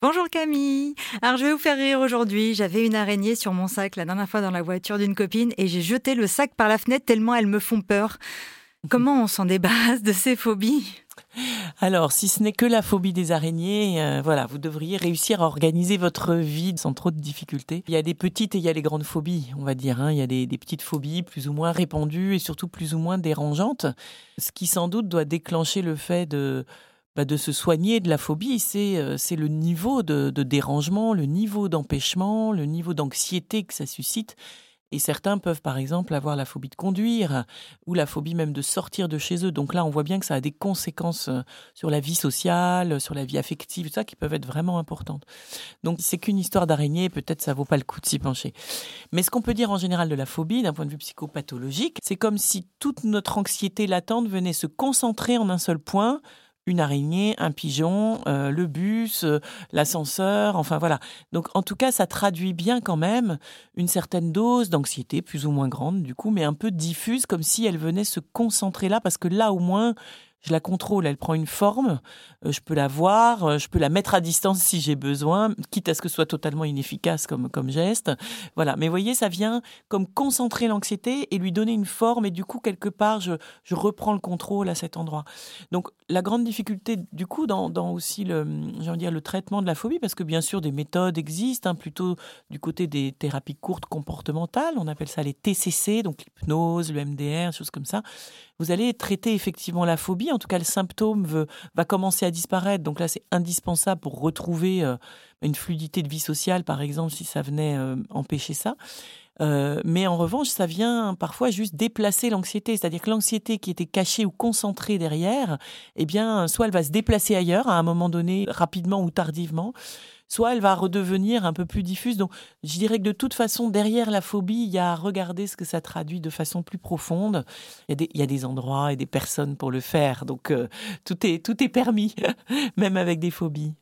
Bonjour Camille. Alors je vais vous faire rire aujourd'hui. J'avais une araignée sur mon sac la dernière fois dans la voiture d'une copine et j'ai jeté le sac par la fenêtre tellement elles me font peur. Comment on s'en débarrasse de ces phobies? Alors, si ce n'est que la phobie des araignées, euh, voilà, vous devriez réussir à organiser votre vie sans trop de difficultés. Il y a des petites et il y a les grandes phobies, on va dire. Hein. Il y a des, petites phobies plus ou moins répandues et surtout plus ou moins dérangeantes. Ce qui sans doute doit déclencher le fait de bah, de se soigner de la phobie, c'est euh, le niveau de, de, dérangement, le niveau d'empêchement, le niveau d'anxiété que ça suscite. Et certains peuvent, par exemple, avoir la phobie de conduire ou la phobie même de sortir de chez eux. Donc là, on voit bien que ça a des conséquences euh, sur la vie sociale, sur la vie affective, tout ça, qui peuvent être vraiment importantes. Donc c'est qu'une histoire d'araignée, peut-être ça vaut pas le coup de s'y pencher. Mais ce qu'on peut dire en général de la phobie, d'un point de vue psychopathologique, c'est comme si toute notre anxiété latente venait se concentrer en un seul point une araignée, un pigeon, euh, le bus, euh, l'ascenseur, enfin voilà. Donc en tout cas, ça traduit bien quand même une certaine dose d'anxiété, plus ou moins grande du coup, mais un peu diffuse, comme si elle venait se concentrer là, parce que là au moins, je la contrôle, elle prend une forme, euh, je peux la voir, euh, je peux la mettre à distance si j'ai besoin, quitte à ce que ce soit totalement inefficace comme, comme geste. Voilà, mais voyez, ça vient comme concentrer l'anxiété et lui donner une forme, et du coup, quelque part, je, je reprends le contrôle à cet endroit. Donc, la grande difficulté, du coup, dans, dans aussi le, dire, le traitement de la phobie, parce que bien sûr, des méthodes existent, hein, plutôt du côté des thérapies courtes comportementales, on appelle ça les TCC, donc l'hypnose, le MDR, choses comme ça. Vous allez traiter effectivement la phobie en tout cas le symptôme va commencer à disparaître. Donc là, c'est indispensable pour retrouver euh, une fluidité de vie sociale, par exemple, si ça venait euh, empêcher ça. Euh, mais en revanche, ça vient parfois juste déplacer l'anxiété, c'est-à-dire que l'anxiété qui était cachée ou concentrée derrière, eh bien, soit elle va se déplacer ailleurs à un moment donné, rapidement ou tardivement, soit elle va redevenir un peu plus diffuse. Donc, je dirais que de toute façon, derrière la phobie, il y a à regarder ce que ça traduit de façon plus profonde. Il y a des, endroits et des personnes pour le faire. Donc, euh, tout, est, tout est permis, même avec des phobies.